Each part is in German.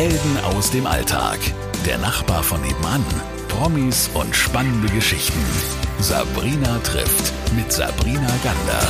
Helden aus dem Alltag. Der Nachbar von nebenan. Promis und spannende Geschichten. Sabrina trifft mit Sabrina Gander.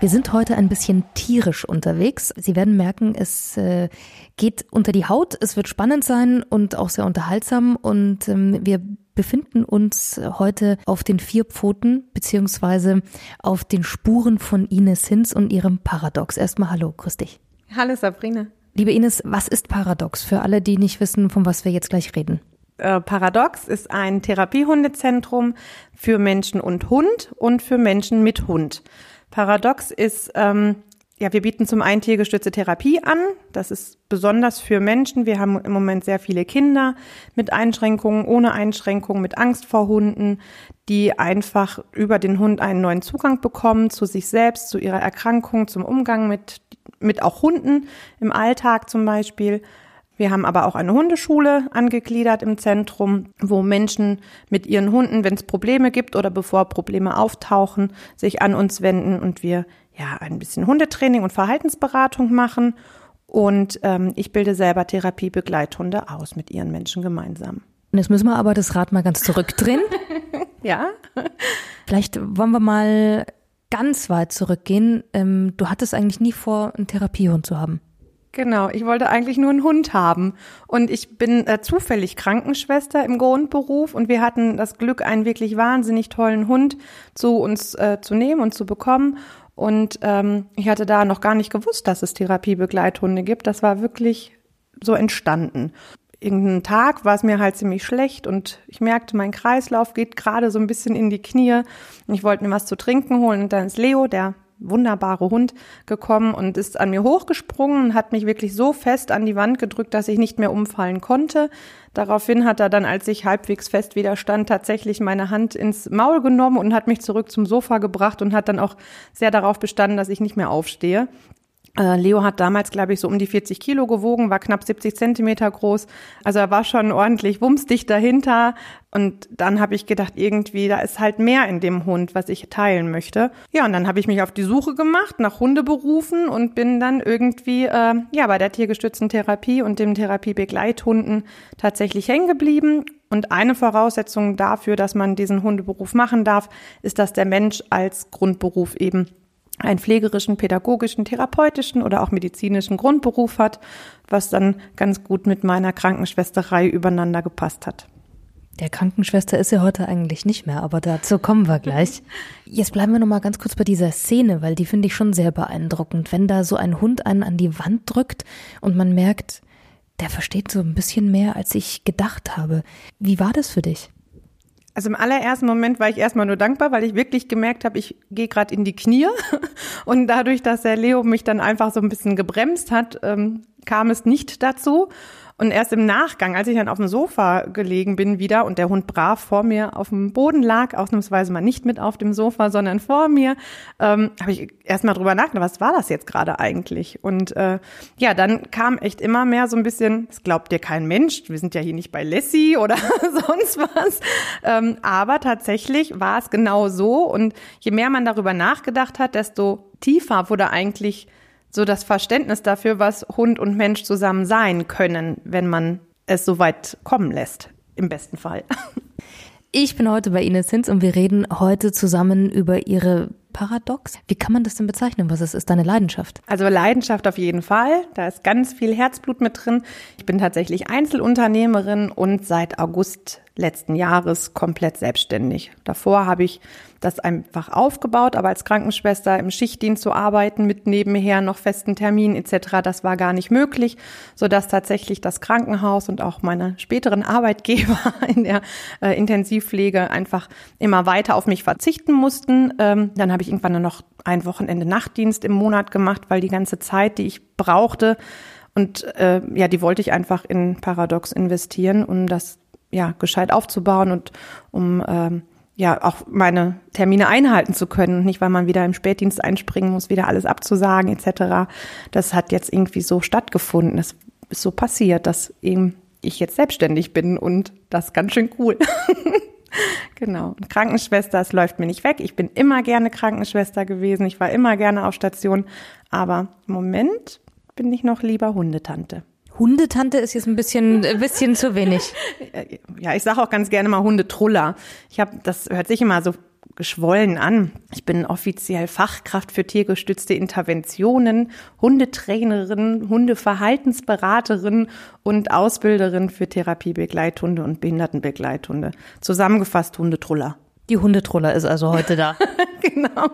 Wir sind heute ein bisschen tierisch unterwegs. Sie werden merken, es äh, geht unter die Haut, es wird spannend sein und auch sehr unterhaltsam und ähm, wir befinden uns heute auf den vier Pfoten beziehungsweise auf den Spuren von Ines Hinz und ihrem Paradox. Erstmal hallo, grüß dich. Hallo Sabrina. Liebe Ines, was ist Paradox für alle, die nicht wissen, von was wir jetzt gleich reden? Äh, Paradox ist ein Therapiehundezentrum für Menschen und Hund und für Menschen mit Hund. Paradox ist, ähm, ja, wir bieten zum einen tiergestützte Therapie an. Das ist besonders für Menschen. Wir haben im Moment sehr viele Kinder mit Einschränkungen, ohne Einschränkungen, mit Angst vor Hunden, die einfach über den Hund einen neuen Zugang bekommen zu sich selbst, zu ihrer Erkrankung, zum Umgang mit, mit auch Hunden im Alltag zum Beispiel. Wir haben aber auch eine Hundeschule angegliedert im Zentrum, wo Menschen mit ihren Hunden, wenn es Probleme gibt oder bevor Probleme auftauchen, sich an uns wenden und wir ja ein bisschen Hundetraining und Verhaltensberatung machen. Und ähm, ich bilde selber Therapiebegleithunde aus mit ihren Menschen gemeinsam. Und jetzt müssen wir aber das Rad mal ganz zurückdrehen. ja. Vielleicht wollen wir mal ganz weit zurückgehen. Ähm, du hattest eigentlich nie vor, einen Therapiehund zu haben. Genau, ich wollte eigentlich nur einen Hund haben. Und ich bin äh, zufällig Krankenschwester im Grundberuf und wir hatten das Glück, einen wirklich wahnsinnig tollen Hund zu uns äh, zu nehmen und zu bekommen. Und ähm, ich hatte da noch gar nicht gewusst, dass es Therapiebegleithunde gibt. Das war wirklich so entstanden. Irgendeinen Tag war es mir halt ziemlich schlecht und ich merkte, mein Kreislauf geht gerade so ein bisschen in die Knie. Und ich wollte mir was zu trinken holen und dann ist Leo, der wunderbare Hund gekommen und ist an mir hochgesprungen und hat mich wirklich so fest an die Wand gedrückt, dass ich nicht mehr umfallen konnte. Daraufhin hat er dann, als ich halbwegs fest widerstand, tatsächlich meine Hand ins Maul genommen und hat mich zurück zum Sofa gebracht und hat dann auch sehr darauf bestanden, dass ich nicht mehr aufstehe. Äh, Leo hat damals, glaube ich, so um die 40 Kilo gewogen, war knapp 70 Zentimeter groß. Also er war schon ordentlich wumsdicht dahinter. Und dann habe ich gedacht, irgendwie, da ist halt mehr in dem Hund, was ich teilen möchte. Ja, und dann habe ich mich auf die Suche gemacht, nach Hundeberufen und bin dann irgendwie äh, ja bei der tiergestützten Therapie und dem Therapiebegleithunden tatsächlich hängen geblieben. Und eine Voraussetzung dafür, dass man diesen Hundeberuf machen darf, ist, dass der Mensch als Grundberuf eben einen pflegerischen, pädagogischen, therapeutischen oder auch medizinischen Grundberuf hat, was dann ganz gut mit meiner Krankenschwesterei übereinander gepasst hat. Der Krankenschwester ist ja heute eigentlich nicht mehr, aber dazu kommen wir gleich. Jetzt bleiben wir noch mal ganz kurz bei dieser Szene, weil die finde ich schon sehr beeindruckend, wenn da so ein Hund einen an die Wand drückt und man merkt, der versteht so ein bisschen mehr, als ich gedacht habe. Wie war das für dich? Also im allerersten Moment war ich erstmal nur dankbar, weil ich wirklich gemerkt habe, ich gehe gerade in die Knie. Und dadurch, dass der Leo mich dann einfach so ein bisschen gebremst hat, ähm, kam es nicht dazu. Und erst im Nachgang, als ich dann auf dem Sofa gelegen bin wieder und der Hund brav vor mir auf dem Boden lag, ausnahmsweise mal nicht mit auf dem Sofa, sondern vor mir, ähm, habe ich erst mal drüber nachgedacht, was war das jetzt gerade eigentlich? Und äh, ja, dann kam echt immer mehr so ein bisschen, das glaubt dir kein Mensch, wir sind ja hier nicht bei Lassie oder sonst was. Ähm, aber tatsächlich war es genau so. Und je mehr man darüber nachgedacht hat, desto tiefer wurde eigentlich so das Verständnis dafür, was Hund und Mensch zusammen sein können, wenn man es so weit kommen lässt, im besten Fall. Ich bin heute bei Ines Hinz und wir reden heute zusammen über ihre Paradox. Wie kann man das denn bezeichnen? Was ist, ist deine Leidenschaft? Also Leidenschaft auf jeden Fall. Da ist ganz viel Herzblut mit drin. Ich bin tatsächlich Einzelunternehmerin und seit August letzten Jahres komplett selbstständig. Davor habe ich das einfach aufgebaut, aber als Krankenschwester im Schichtdienst zu arbeiten mit nebenher noch festen Terminen etc., das war gar nicht möglich, so dass tatsächlich das Krankenhaus und auch meine späteren Arbeitgeber in der äh, Intensivpflege einfach immer weiter auf mich verzichten mussten. Ähm, dann habe irgendwann nur noch ein Wochenende Nachtdienst im Monat gemacht, weil die ganze Zeit, die ich brauchte, und äh, ja, die wollte ich einfach in Paradox investieren, um das ja gescheit aufzubauen und um ähm, ja auch meine Termine einhalten zu können nicht weil man wieder im Spätdienst einspringen muss, wieder alles abzusagen etc. Das hat jetzt irgendwie so stattgefunden. Das ist so passiert, dass eben ich jetzt selbstständig bin und das ganz schön cool. Genau. Und Krankenschwester, es läuft mir nicht weg. Ich bin immer gerne Krankenschwester gewesen. Ich war immer gerne auf Station. Aber im Moment bin ich noch lieber Hundetante. Hundetante ist jetzt ein bisschen, ein bisschen zu wenig. Ja, ich sage auch ganz gerne mal Hundetruller. Ich habe, das hört sich immer so geschwollen an. Ich bin offiziell Fachkraft für tiergestützte Interventionen, Hundetrainerin, Hundeverhaltensberaterin und Ausbilderin für Therapiebegleithunde und Behindertenbegleithunde. Zusammengefasst Hundetruller. Die Hundetruller ist also heute da. genau.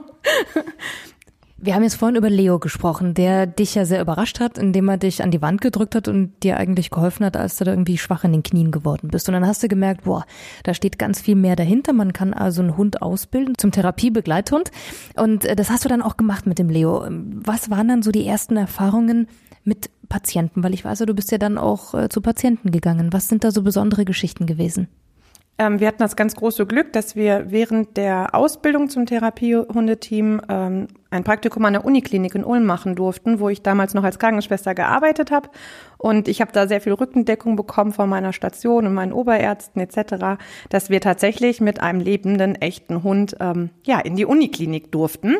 Wir haben jetzt vorhin über Leo gesprochen, der dich ja sehr überrascht hat, indem er dich an die Wand gedrückt hat und dir eigentlich geholfen hat, als du da irgendwie schwach in den Knien geworden bist. Und dann hast du gemerkt, boah, da steht ganz viel mehr dahinter. Man kann also einen Hund ausbilden zum Therapiebegleithund. Und äh, das hast du dann auch gemacht mit dem Leo. Was waren dann so die ersten Erfahrungen mit Patienten? Weil ich weiß ja, du bist ja dann auch äh, zu Patienten gegangen. Was sind da so besondere Geschichten gewesen? Ähm, wir hatten das ganz große Glück, dass wir während der Ausbildung zum Therapiehundeteam ähm, ein Praktikum an der Uniklinik in Ulm machen durften, wo ich damals noch als Krankenschwester gearbeitet habe. Und ich habe da sehr viel Rückendeckung bekommen von meiner Station und meinen Oberärzten etc., dass wir tatsächlich mit einem lebenden, echten Hund ähm, ja in die Uniklinik durften.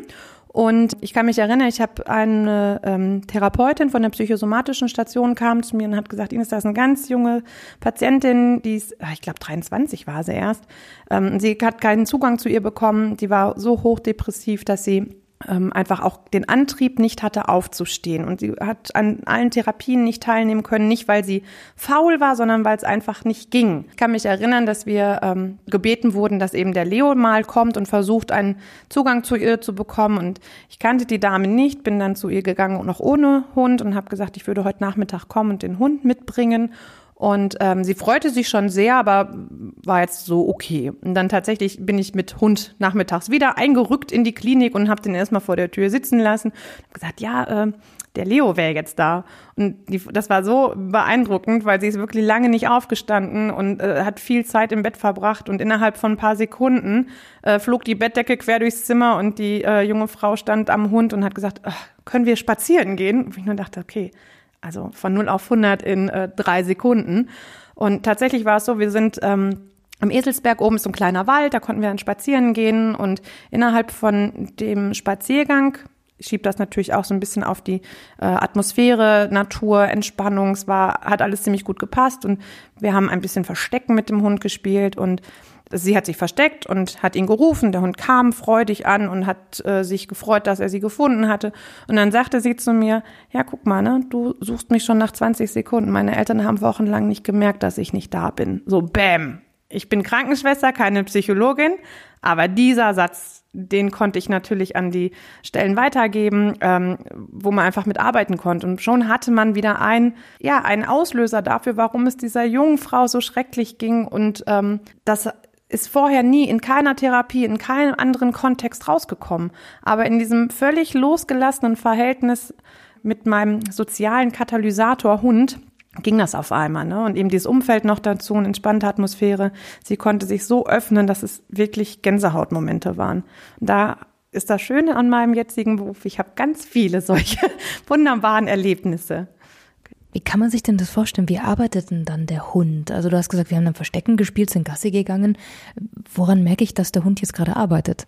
Und ich kann mich erinnern, ich habe eine ähm, Therapeutin von der psychosomatischen Station kam zu mir und hat gesagt, Ines, da ist eine ganz junge Patientin, die ist, ah, ich glaube 23 war sie erst. Ähm, sie hat keinen Zugang zu ihr bekommen, die war so hochdepressiv, dass sie einfach auch den Antrieb nicht hatte, aufzustehen. Und sie hat an allen Therapien nicht teilnehmen können, nicht weil sie faul war, sondern weil es einfach nicht ging. Ich kann mich erinnern, dass wir ähm, gebeten wurden, dass eben der Leo mal kommt und versucht, einen Zugang zu ihr zu bekommen. Und ich kannte die Dame nicht, bin dann zu ihr gegangen, noch ohne Hund und habe gesagt, ich würde heute Nachmittag kommen und den Hund mitbringen. Und ähm, sie freute sich schon sehr, aber war jetzt so okay. Und dann tatsächlich bin ich mit Hund nachmittags wieder eingerückt in die Klinik und habe den erstmal vor der Tür sitzen lassen. Hab gesagt, ja, äh, der Leo wäre jetzt da. Und die, das war so beeindruckend, weil sie ist wirklich lange nicht aufgestanden und äh, hat viel Zeit im Bett verbracht. Und innerhalb von ein paar Sekunden äh, flog die Bettdecke quer durchs Zimmer und die äh, junge Frau stand am Hund und hat gesagt, können wir spazieren gehen? Und ich nur dachte, okay, also von 0 auf 100 in äh, drei Sekunden. Und tatsächlich war es so, wir sind ähm, am Eselsberg oben ist so ein kleiner Wald, da konnten wir dann spazieren gehen und innerhalb von dem Spaziergang schiebt das natürlich auch so ein bisschen auf die äh, Atmosphäre, Natur, Entspannung. Es war, hat alles ziemlich gut gepasst und wir haben ein bisschen Verstecken mit dem Hund gespielt und sie hat sich versteckt und hat ihn gerufen. Der Hund kam freudig an und hat äh, sich gefreut, dass er sie gefunden hatte. Und dann sagte sie zu mir, ja, guck mal, ne, du suchst mich schon nach 20 Sekunden. Meine Eltern haben wochenlang nicht gemerkt, dass ich nicht da bin. So, bam. Ich bin Krankenschwester, keine Psychologin, aber dieser Satz, den konnte ich natürlich an die Stellen weitergeben, ähm, wo man einfach mitarbeiten konnte. Und schon hatte man wieder ein, ja, einen Auslöser dafür, warum es dieser jungen Frau so schrecklich ging. Und ähm, das ist vorher nie in keiner Therapie, in keinem anderen Kontext rausgekommen. Aber in diesem völlig losgelassenen Verhältnis mit meinem sozialen Katalysator Hund ging das auf einmal. Ne? Und eben dieses Umfeld noch dazu, eine entspannte Atmosphäre. Sie konnte sich so öffnen, dass es wirklich Gänsehautmomente waren. Da ist das Schöne an meinem jetzigen Beruf. Ich habe ganz viele solche wunderbaren Erlebnisse. Wie kann man sich denn das vorstellen? Wie arbeitet denn dann der Hund? Also du hast gesagt, wir haben dann Verstecken gespielt, sind Gassi gegangen. Woran merke ich, dass der Hund jetzt gerade arbeitet?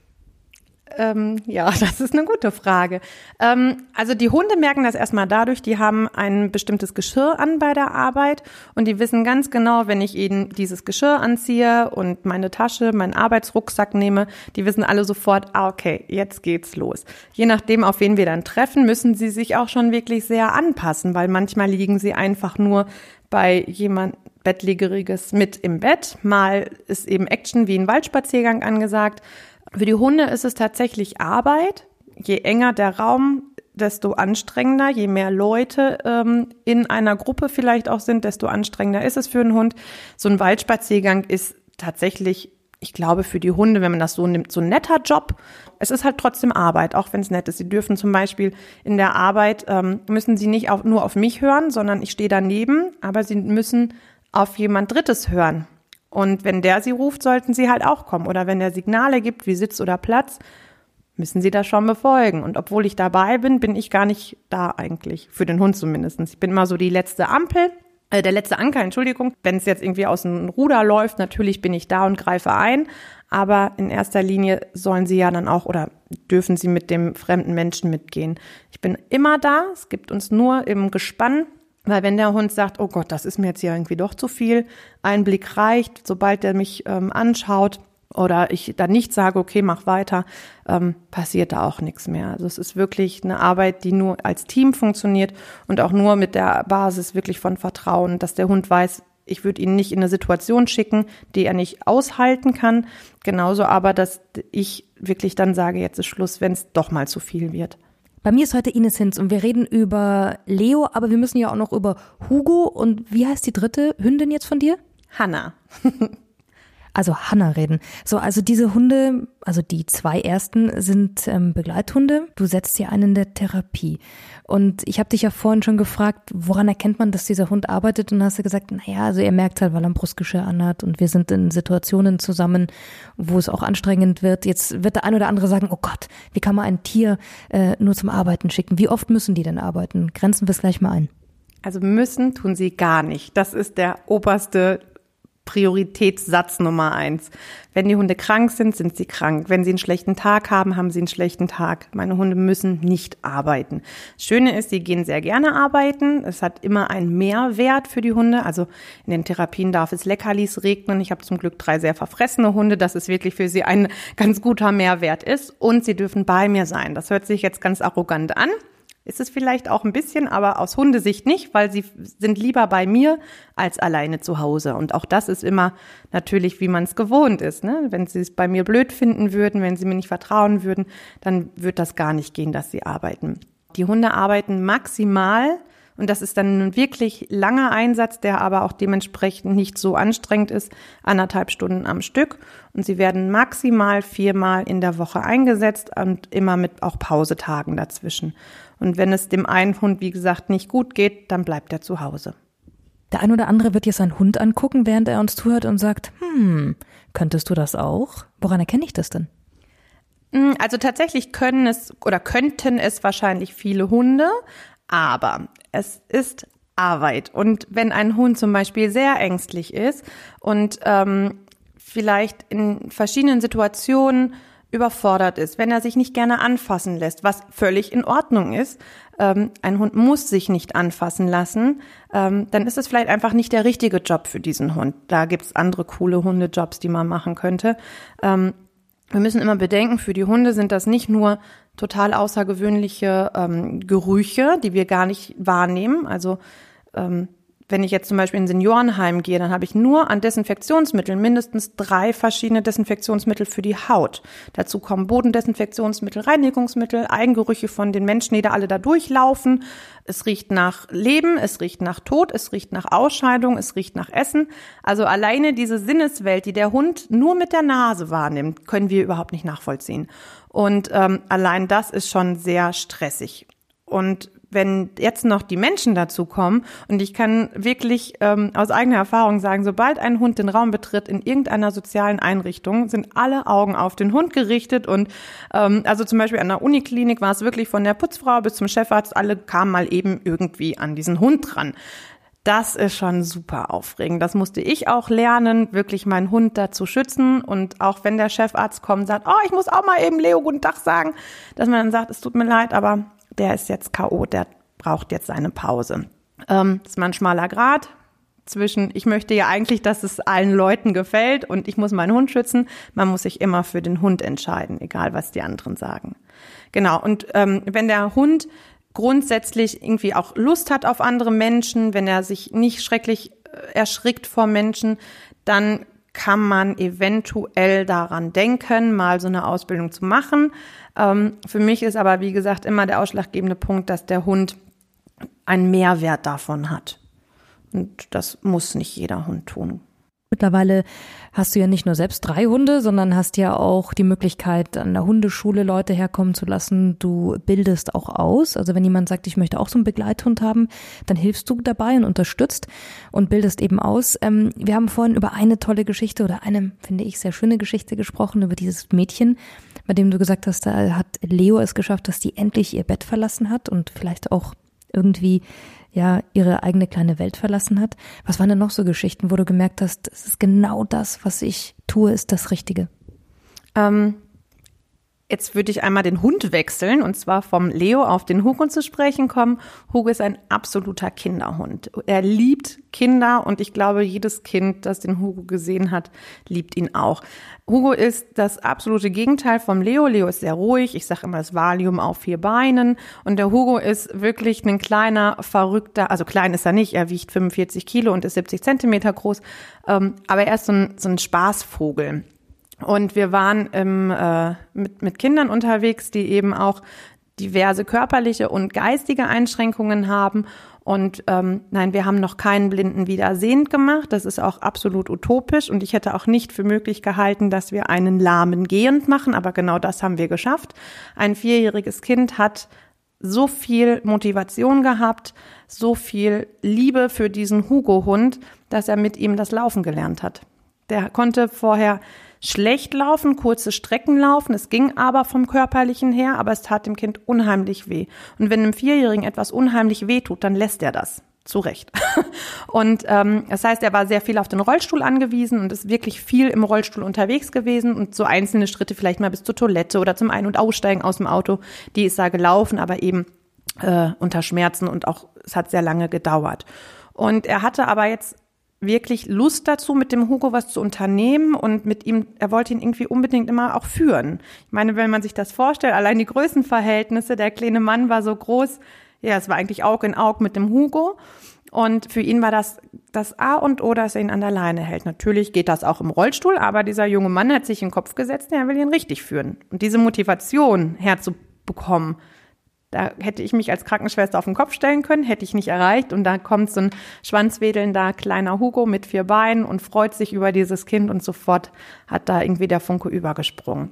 Ähm, ja, das ist eine gute Frage. Ähm, also die Hunde merken das erstmal dadurch, die haben ein bestimmtes Geschirr an bei der Arbeit und die wissen ganz genau, wenn ich ihnen dieses Geschirr anziehe und meine Tasche, meinen Arbeitsrucksack nehme, die wissen alle sofort, ah, okay, jetzt geht's los. Je nachdem, auf wen wir dann treffen, müssen sie sich auch schon wirklich sehr anpassen, weil manchmal liegen sie einfach nur bei jemand Bettlägeriges mit im Bett. Mal ist eben Action wie ein Waldspaziergang angesagt. Für die Hunde ist es tatsächlich Arbeit. Je enger der Raum, desto anstrengender. Je mehr Leute ähm, in einer Gruppe vielleicht auch sind, desto anstrengender ist es für einen Hund. So ein Waldspaziergang ist tatsächlich, ich glaube, für die Hunde, wenn man das so nimmt, so ein netter Job. Es ist halt trotzdem Arbeit, auch wenn es nett ist. Sie dürfen zum Beispiel in der Arbeit, ähm, müssen sie nicht auf, nur auf mich hören, sondern ich stehe daneben, aber sie müssen auf jemand Drittes hören. Und wenn der sie ruft, sollten sie halt auch kommen. Oder wenn der Signale gibt, wie Sitz oder Platz, müssen sie das schon befolgen. Und obwohl ich dabei bin, bin ich gar nicht da eigentlich. Für den Hund zumindest. Ich bin immer so die letzte Ampel äh, der letzte Anker, Entschuldigung. Wenn es jetzt irgendwie aus dem Ruder läuft, natürlich bin ich da und greife ein. Aber in erster Linie sollen sie ja dann auch oder dürfen sie mit dem fremden Menschen mitgehen. Ich bin immer da. Es gibt uns nur im Gespann. Weil wenn der Hund sagt, oh Gott, das ist mir jetzt hier irgendwie doch zu viel, ein Blick reicht, sobald der mich ähm, anschaut, oder ich dann nicht sage, okay, mach weiter, ähm, passiert da auch nichts mehr. Also es ist wirklich eine Arbeit, die nur als Team funktioniert und auch nur mit der Basis wirklich von Vertrauen, dass der Hund weiß, ich würde ihn nicht in eine Situation schicken, die er nicht aushalten kann. Genauso aber, dass ich wirklich dann sage, jetzt ist Schluss, wenn es doch mal zu viel wird. Bei mir ist heute Ines Hinz und wir reden über Leo, aber wir müssen ja auch noch über Hugo und wie heißt die dritte Hündin jetzt von dir? Hanna. also Hanna reden. So, also diese Hunde, also die zwei ersten sind ähm, Begleithunde. Du setzt sie ein in der Therapie. Und ich habe dich ja vorhin schon gefragt, woran erkennt man, dass dieser Hund arbeitet? Und hast du gesagt, naja, also er merkt halt, weil er ein Brustgeschirr anhat und wir sind in Situationen zusammen, wo es auch anstrengend wird. Jetzt wird der ein oder andere sagen, oh Gott, wie kann man ein Tier äh, nur zum Arbeiten schicken? Wie oft müssen die denn arbeiten? Grenzen wir es gleich mal ein. Also müssen tun sie gar nicht. Das ist der oberste Prioritätssatz Nummer eins. Wenn die Hunde krank sind, sind sie krank. Wenn sie einen schlechten Tag haben, haben sie einen schlechten Tag. Meine Hunde müssen nicht arbeiten. Das Schöne ist, sie gehen sehr gerne arbeiten. Es hat immer einen Mehrwert für die Hunde. Also in den Therapien darf es Leckerlis regnen. Ich habe zum Glück drei sehr verfressene Hunde, dass es wirklich für sie ein ganz guter Mehrwert ist. Und sie dürfen bei mir sein. Das hört sich jetzt ganz arrogant an. Ist es vielleicht auch ein bisschen, aber aus Hundesicht nicht, weil sie sind lieber bei mir als alleine zu Hause. Und auch das ist immer natürlich, wie man es gewohnt ist. Ne? Wenn sie es bei mir blöd finden würden, wenn sie mir nicht vertrauen würden, dann wird das gar nicht gehen, dass sie arbeiten. Die Hunde arbeiten maximal und das ist dann ein wirklich langer Einsatz, der aber auch dementsprechend nicht so anstrengend ist, anderthalb Stunden am Stück. Und sie werden maximal viermal in der Woche eingesetzt und immer mit auch Pausetagen dazwischen. Und wenn es dem einen Hund, wie gesagt, nicht gut geht, dann bleibt er zu Hause. Der ein oder andere wird jetzt seinen Hund angucken, während er uns zuhört und sagt, hm, könntest du das auch? Woran erkenne ich das denn? Hm, also tatsächlich können es oder könnten es wahrscheinlich viele Hunde, aber es ist Arbeit. Und wenn ein Hund zum Beispiel sehr ängstlich ist und ähm, vielleicht in verschiedenen Situationen überfordert ist, wenn er sich nicht gerne anfassen lässt, was völlig in Ordnung ist. Ähm, ein Hund muss sich nicht anfassen lassen, ähm, dann ist es vielleicht einfach nicht der richtige Job für diesen Hund. Da gibt's andere coole Hundejobs, die man machen könnte. Ähm, wir müssen immer bedenken, für die Hunde sind das nicht nur total außergewöhnliche ähm, Gerüche, die wir gar nicht wahrnehmen. Also ähm, wenn ich jetzt zum Beispiel in Seniorenheim gehe, dann habe ich nur an Desinfektionsmitteln mindestens drei verschiedene Desinfektionsmittel für die Haut. Dazu kommen Bodendesinfektionsmittel, Reinigungsmittel, Eigengerüche von den Menschen, die da alle da durchlaufen. Es riecht nach Leben, es riecht nach Tod, es riecht nach Ausscheidung, es riecht nach Essen. Also alleine diese Sinneswelt, die der Hund nur mit der Nase wahrnimmt, können wir überhaupt nicht nachvollziehen. Und ähm, allein das ist schon sehr stressig. Und wenn jetzt noch die Menschen dazu kommen, und ich kann wirklich ähm, aus eigener Erfahrung sagen, sobald ein Hund den Raum betritt in irgendeiner sozialen Einrichtung, sind alle Augen auf den Hund gerichtet. Und ähm, also zum Beispiel an der Uniklinik war es wirklich von der Putzfrau bis zum Chefarzt, alle kamen mal eben irgendwie an diesen Hund dran. Das ist schon super aufregend. Das musste ich auch lernen, wirklich meinen Hund da zu schützen. Und auch wenn der Chefarzt kommt und sagt, oh, ich muss auch mal eben Leo guten Tag sagen, dass man dann sagt, es tut mir leid, aber der ist jetzt K.O., der braucht jetzt eine Pause. Ähm, das ist mal ein schmaler Grad zwischen, ich möchte ja eigentlich, dass es allen Leuten gefällt und ich muss meinen Hund schützen. Man muss sich immer für den Hund entscheiden, egal was die anderen sagen. Genau, und ähm, wenn der Hund grundsätzlich irgendwie auch Lust hat auf andere Menschen, wenn er sich nicht schrecklich äh, erschrickt vor Menschen, dann kann man eventuell daran denken, mal so eine Ausbildung zu machen. Ähm, für mich ist aber, wie gesagt, immer der ausschlaggebende Punkt, dass der Hund einen Mehrwert davon hat. Und das muss nicht jeder Hund tun. Mittlerweile hast du ja nicht nur selbst drei Hunde, sondern hast ja auch die Möglichkeit, an der Hundeschule Leute herkommen zu lassen. Du bildest auch aus. Also wenn jemand sagt, ich möchte auch so einen Begleithund haben, dann hilfst du dabei und unterstützt und bildest eben aus. Ähm, wir haben vorhin über eine tolle Geschichte oder eine, finde ich, sehr schöne Geschichte gesprochen, über dieses Mädchen, bei dem du gesagt hast, da hat Leo es geschafft, dass die endlich ihr Bett verlassen hat und vielleicht auch irgendwie ja ihre eigene kleine Welt verlassen hat. Was waren denn noch so Geschichten, wo du gemerkt hast, es ist genau das, was ich tue, ist das Richtige? Ähm, Jetzt würde ich einmal den Hund wechseln und zwar vom Leo auf den Hugo zu sprechen kommen. Hugo ist ein absoluter Kinderhund. Er liebt Kinder und ich glaube, jedes Kind, das den Hugo gesehen hat, liebt ihn auch. Hugo ist das absolute Gegenteil vom Leo. Leo ist sehr ruhig. Ich sage immer das Valium auf vier Beinen. Und der Hugo ist wirklich ein kleiner, verrückter, also klein ist er nicht. Er wiegt 45 Kilo und ist 70 Zentimeter groß. Ähm, aber er ist so ein, so ein Spaßvogel. Und wir waren im, äh, mit, mit Kindern unterwegs, die eben auch diverse körperliche und geistige Einschränkungen haben. Und ähm, nein, wir haben noch keinen Blinden wieder sehend gemacht. Das ist auch absolut utopisch. Und ich hätte auch nicht für möglich gehalten, dass wir einen Lahmen gehend machen. Aber genau das haben wir geschafft. Ein vierjähriges Kind hat so viel Motivation gehabt, so viel Liebe für diesen Hugo-Hund, dass er mit ihm das Laufen gelernt hat. Der konnte vorher schlecht laufen, kurze Strecken laufen. Es ging aber vom körperlichen her, aber es tat dem Kind unheimlich weh. Und wenn einem Vierjährigen etwas unheimlich weh tut, dann lässt er das. Zu Recht. Und ähm, das heißt, er war sehr viel auf den Rollstuhl angewiesen und ist wirklich viel im Rollstuhl unterwegs gewesen und so einzelne Schritte vielleicht mal bis zur Toilette oder zum Ein- und Aussteigen aus dem Auto, die ist da gelaufen, aber eben äh, unter Schmerzen und auch es hat sehr lange gedauert. Und er hatte aber jetzt wirklich Lust dazu, mit dem Hugo was zu unternehmen und mit ihm, er wollte ihn irgendwie unbedingt immer auch führen. Ich meine, wenn man sich das vorstellt, allein die Größenverhältnisse, der kleine Mann war so groß, ja, es war eigentlich Aug in Aug mit dem Hugo. Und für ihn war das das A und O, dass er ihn an der Leine hält. Natürlich geht das auch im Rollstuhl, aber dieser junge Mann hat sich in den Kopf gesetzt, er will ihn richtig führen. Und diese Motivation herzubekommen, da hätte ich mich als Krankenschwester auf den Kopf stellen können, hätte ich nicht erreicht. Und da kommt so ein schwanzwedelnder kleiner Hugo mit vier Beinen und freut sich über dieses Kind und sofort hat da irgendwie der Funke übergesprungen.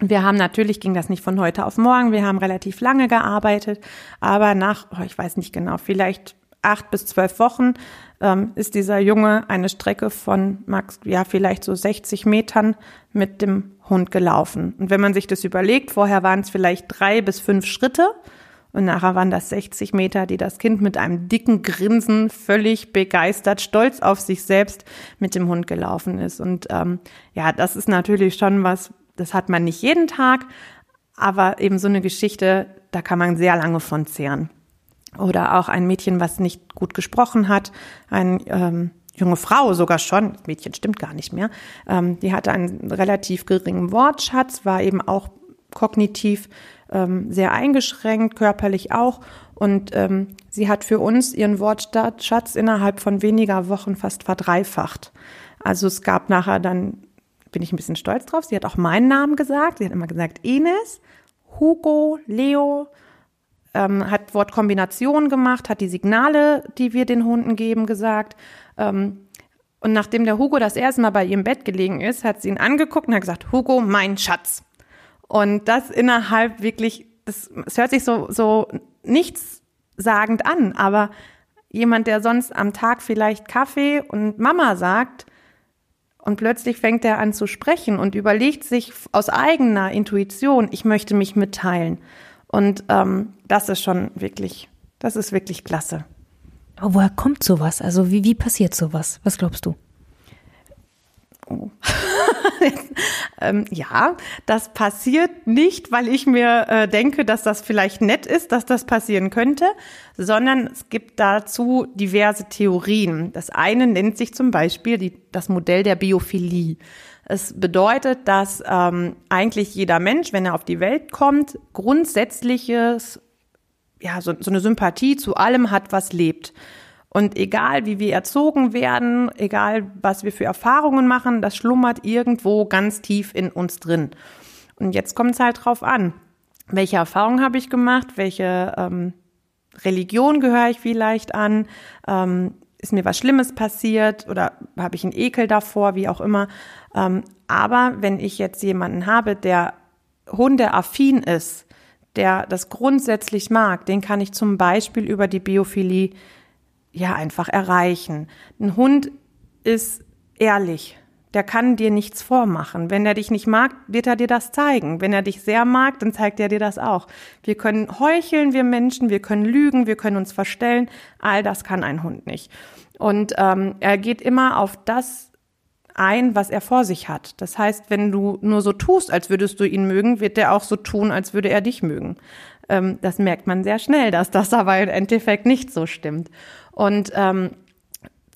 Wir haben natürlich, ging das nicht von heute auf morgen, wir haben relativ lange gearbeitet, aber nach, oh, ich weiß nicht genau, vielleicht acht bis zwölf Wochen ähm, ist dieser Junge eine Strecke von max, ja, vielleicht so 60 Metern mit dem Hund gelaufen. Und wenn man sich das überlegt, vorher waren es vielleicht drei bis fünf Schritte und nachher waren das 60 Meter, die das Kind mit einem dicken Grinsen völlig begeistert, stolz auf sich selbst mit dem Hund gelaufen ist. Und ähm, ja, das ist natürlich schon was, das hat man nicht jeden Tag, aber eben so eine Geschichte, da kann man sehr lange von zehren. Oder auch ein Mädchen, was nicht gut gesprochen hat, ein ähm, junge Frau sogar schon, Mädchen stimmt gar nicht mehr, ähm, die hatte einen relativ geringen Wortschatz, war eben auch kognitiv ähm, sehr eingeschränkt, körperlich auch. Und ähm, sie hat für uns ihren Wortschatz innerhalb von weniger Wochen fast verdreifacht. Also es gab nachher dann, bin ich ein bisschen stolz drauf, sie hat auch meinen Namen gesagt. Sie hat immer gesagt Ines, Hugo, Leo, ähm, hat Wortkombinationen gemacht, hat die Signale, die wir den Hunden geben, gesagt. Ähm, und nachdem der Hugo das erste Mal bei ihrem Bett gelegen ist, hat sie ihn angeguckt und hat gesagt, Hugo, mein Schatz. Und das innerhalb wirklich, das, es hört sich so, so nichtssagend an, aber jemand, der sonst am Tag vielleicht Kaffee und Mama sagt, und plötzlich fängt er an zu sprechen und überlegt sich aus eigener Intuition, ich möchte mich mitteilen. Und ähm, das ist schon wirklich, das ist wirklich klasse. Aber woher kommt sowas? Also wie, wie passiert sowas? Was glaubst du? Oh. ähm, ja, das passiert nicht, weil ich mir äh, denke, dass das vielleicht nett ist, dass das passieren könnte, sondern es gibt dazu diverse Theorien. Das eine nennt sich zum Beispiel die, das Modell der Biophilie. Es bedeutet, dass ähm, eigentlich jeder Mensch, wenn er auf die Welt kommt, grundsätzliches, ja, so, so eine Sympathie zu allem hat, was lebt. Und egal, wie wir erzogen werden, egal, was wir für Erfahrungen machen, das schlummert irgendwo ganz tief in uns drin. Und jetzt kommt es halt drauf an, welche Erfahrungen habe ich gemacht, welche ähm, Religion gehöre ich vielleicht an, ähm, ist mir was Schlimmes passiert oder habe ich einen Ekel davor, wie auch immer. Ähm, aber wenn ich jetzt jemanden habe, der hundeaffin ist, der das grundsätzlich mag, den kann ich zum Beispiel über die Biophilie ja einfach erreichen. Ein Hund ist ehrlich. der kann dir nichts vormachen. Wenn er dich nicht mag, wird er dir das zeigen. Wenn er dich sehr mag, dann zeigt er dir das auch. Wir können heucheln, wir Menschen, wir können lügen, wir können uns verstellen. All das kann ein Hund nicht. Und ähm, er geht immer auf das ein, was er vor sich hat. Das heißt, wenn du nur so tust, als würdest du ihn mögen, wird er auch so tun, als würde er dich mögen. Ähm, das merkt man sehr schnell, dass das aber im Endeffekt nicht so stimmt. Und ähm,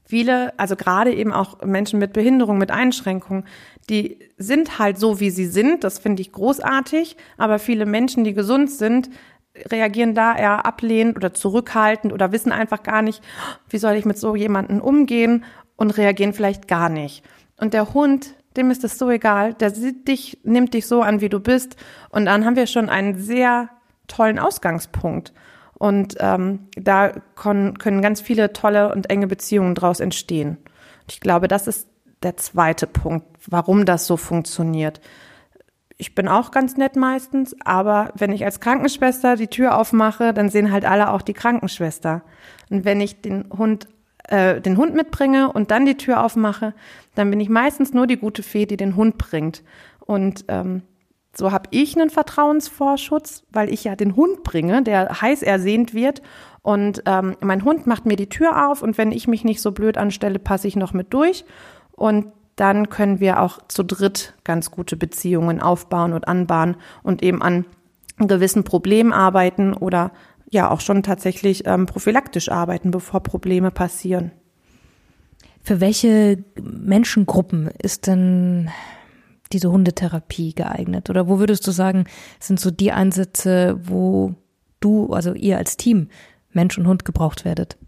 viele, also gerade eben auch Menschen mit Behinderung, mit Einschränkungen, die sind halt so, wie sie sind. Das finde ich großartig. Aber viele Menschen, die gesund sind, reagieren da eher ablehnend oder zurückhaltend oder wissen einfach gar nicht, wie soll ich mit so jemanden umgehen und reagieren vielleicht gar nicht. Und der Hund, dem ist es so egal, der sieht dich, nimmt dich so an, wie du bist. Und dann haben wir schon einen sehr tollen Ausgangspunkt. Und ähm, da können, ganz viele tolle und enge Beziehungen daraus entstehen. Ich glaube, das ist der zweite Punkt, warum das so funktioniert. Ich bin auch ganz nett meistens, aber wenn ich als Krankenschwester die Tür aufmache, dann sehen halt alle auch die Krankenschwester. Und wenn ich den Hund äh, den Hund mitbringe und dann die Tür aufmache, dann bin ich meistens nur die gute Fee, die den Hund bringt. Und ähm, so habe ich einen Vertrauensvorschutz, weil ich ja den Hund bringe, der heiß ersehnt wird. Und ähm, mein Hund macht mir die Tür auf und wenn ich mich nicht so blöd anstelle, passe ich noch mit durch. Und dann können wir auch zu dritt ganz gute Beziehungen aufbauen und anbahnen und eben an gewissen Problemen arbeiten oder ja auch schon tatsächlich ähm, prophylaktisch arbeiten, bevor Probleme passieren. Für welche Menschengruppen ist denn diese Hundetherapie geeignet? Oder wo würdest du sagen, sind so die Einsätze, wo du, also ihr als Team, Mensch und Hund gebraucht werdet?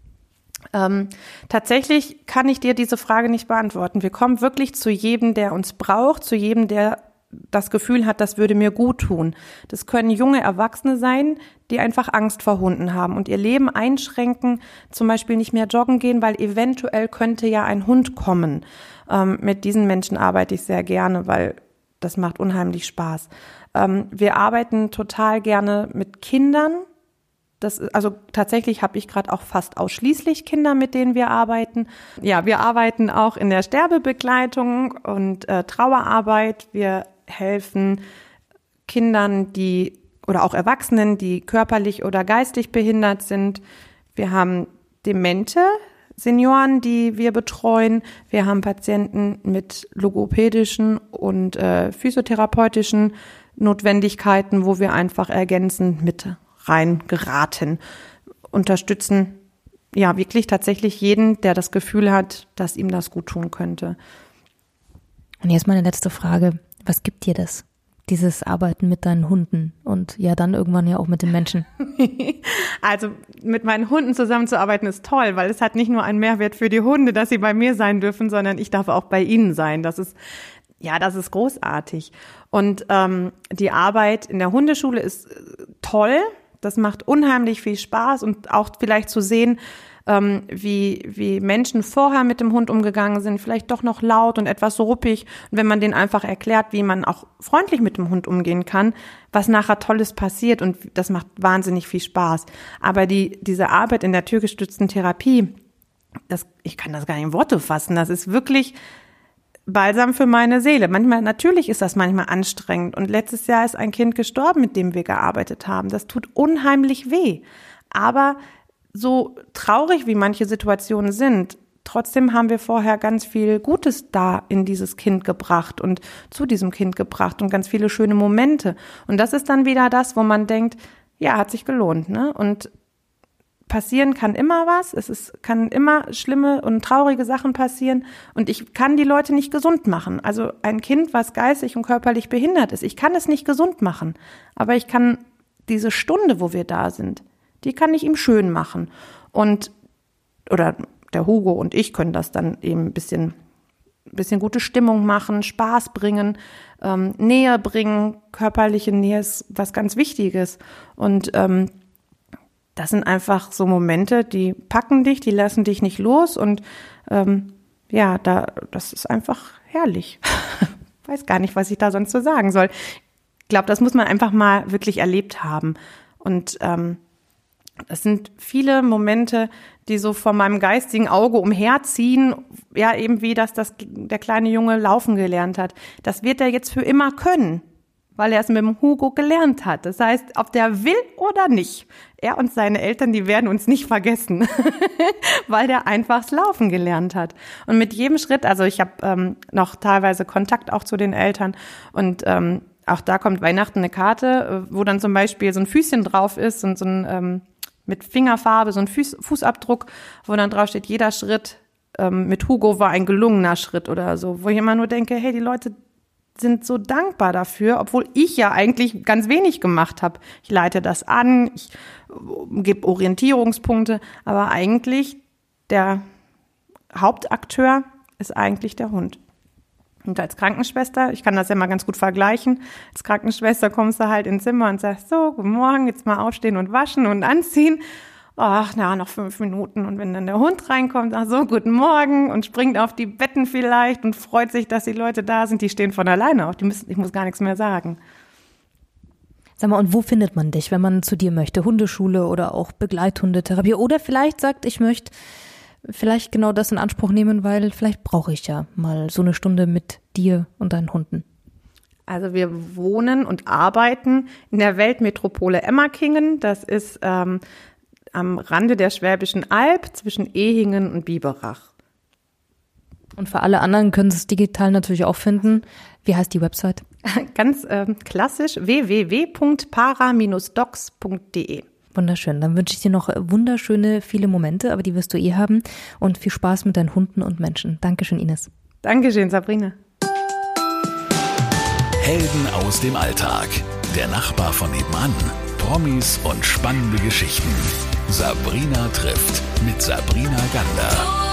Ähm, tatsächlich kann ich dir diese Frage nicht beantworten. Wir kommen wirklich zu jedem, der uns braucht, zu jedem, der das Gefühl hat, das würde mir gut tun. Das können junge Erwachsene sein, die einfach Angst vor Hunden haben und ihr Leben einschränken, zum Beispiel nicht mehr joggen gehen, weil eventuell könnte ja ein Hund kommen. Ähm, mit diesen Menschen arbeite ich sehr gerne, weil das macht unheimlich Spaß. Ähm, wir arbeiten total gerne mit Kindern. Das, also tatsächlich habe ich gerade auch fast ausschließlich Kinder, mit denen wir arbeiten. Ja, wir arbeiten auch in der Sterbebegleitung und äh, Trauerarbeit. Wir helfen Kindern, die oder auch Erwachsenen, die körperlich oder geistig behindert sind. Wir haben Demente, Senioren, die wir betreuen. Wir haben Patienten mit logopädischen und äh, physiotherapeutischen Notwendigkeiten, wo wir einfach ergänzend mit reingeraten, unterstützen ja wirklich tatsächlich jeden, der das Gefühl hat, dass ihm das gut tun könnte. Und jetzt meine letzte Frage. Was gibt dir das? Dieses Arbeiten mit deinen Hunden und ja dann irgendwann ja auch mit den Menschen. Also mit meinen Hunden zusammenzuarbeiten ist toll, weil es hat nicht nur einen Mehrwert für die Hunde, dass sie bei mir sein dürfen, sondern ich darf auch bei ihnen sein. Das ist ja, das ist großartig. Und ähm, die Arbeit in der Hundeschule ist äh, toll. Das macht unheimlich viel Spaß und auch vielleicht zu sehen, ähm, wie, wie Menschen vorher mit dem Hund umgegangen sind, vielleicht doch noch laut und etwas ruppig. Und wenn man denen einfach erklärt, wie man auch freundlich mit dem Hund umgehen kann, was nachher Tolles passiert und das macht wahnsinnig viel Spaß. Aber die, diese Arbeit in der türgestützten Therapie, das, ich kann das gar nicht in Worte fassen, das ist wirklich, Balsam für meine Seele. Manchmal, natürlich ist das manchmal anstrengend. Und letztes Jahr ist ein Kind gestorben, mit dem wir gearbeitet haben. Das tut unheimlich weh. Aber so traurig wie manche Situationen sind, trotzdem haben wir vorher ganz viel Gutes da in dieses Kind gebracht und zu diesem Kind gebracht und ganz viele schöne Momente. Und das ist dann wieder das, wo man denkt, ja, hat sich gelohnt, ne? Und passieren kann immer was. Es ist, kann immer schlimme und traurige Sachen passieren. Und ich kann die Leute nicht gesund machen. Also ein Kind, was geistig und körperlich behindert ist, ich kann es nicht gesund machen. Aber ich kann diese Stunde, wo wir da sind, die kann ich ihm schön machen. Und, oder der Hugo und ich können das dann eben ein bisschen, ein bisschen gute Stimmung machen, Spaß bringen, ähm, Nähe bringen. Körperliche Nähe ist was ganz Wichtiges. Und ähm, das sind einfach so Momente, die packen dich, die lassen dich nicht los und ähm, ja, da, das ist einfach herrlich. Weiß gar nicht, was ich da sonst so sagen soll. Ich glaube, das muss man einfach mal wirklich erlebt haben. Und ähm, es sind viele Momente, die so vor meinem geistigen Auge umherziehen. Ja, eben wie das, das der kleine Junge laufen gelernt hat. Das wird er jetzt für immer können, weil er es mit dem Hugo gelernt hat. Das heißt, ob der will oder nicht, er und seine Eltern, die werden uns nicht vergessen, weil der einfach das Laufen gelernt hat. Und mit jedem Schritt, also ich habe ähm, noch teilweise Kontakt auch zu den Eltern und ähm, auch da kommt Weihnachten eine Karte, äh, wo dann zum Beispiel so ein Füßchen drauf ist und so ein ähm, mit Fingerfarbe, so ein Fuß, Fußabdruck, wo dann drauf steht, jeder Schritt ähm, mit Hugo war ein gelungener Schritt oder so, wo ich immer nur denke, hey, die Leute sind so dankbar dafür, obwohl ich ja eigentlich ganz wenig gemacht habe. Ich leite das an, ich äh, gebe Orientierungspunkte, aber eigentlich der Hauptakteur ist eigentlich der Hund. Und als Krankenschwester, ich kann das ja mal ganz gut vergleichen, als Krankenschwester kommst du halt ins Zimmer und sagst, so, guten Morgen, jetzt mal aufstehen und waschen und anziehen. Ach, na, noch fünf Minuten. Und wenn dann der Hund reinkommt, ach so, guten Morgen und springt auf die Betten vielleicht und freut sich, dass die Leute da sind, die stehen von alleine auf. Die müssen, ich muss gar nichts mehr sagen. Sag mal, und wo findet man dich, wenn man zu dir möchte? Hundeschule oder auch Begleithundetherapie? Oder vielleicht sagt, ich möchte vielleicht genau das in Anspruch nehmen, weil vielleicht brauche ich ja mal so eine Stunde mit dir und deinen Hunden. Also wir wohnen und arbeiten in der Weltmetropole Emmerkingen. Das ist ähm, am Rande der Schwäbischen Alb zwischen Ehingen und Biberach. Und für alle anderen können Sie es digital natürlich auch finden. Wie heißt die Website? Ganz ähm, klassisch www.para-docs.de. Wunderschön. Dann wünsche ich dir noch wunderschöne, viele Momente, aber die wirst du eh haben. Und viel Spaß mit deinen Hunden und Menschen. Dankeschön, Ines. Dankeschön, Sabrina. Helden aus dem Alltag. Der Nachbar von nebenan. Promis und spannende Geschichten. Sabrina trifft mit Sabrina Gander.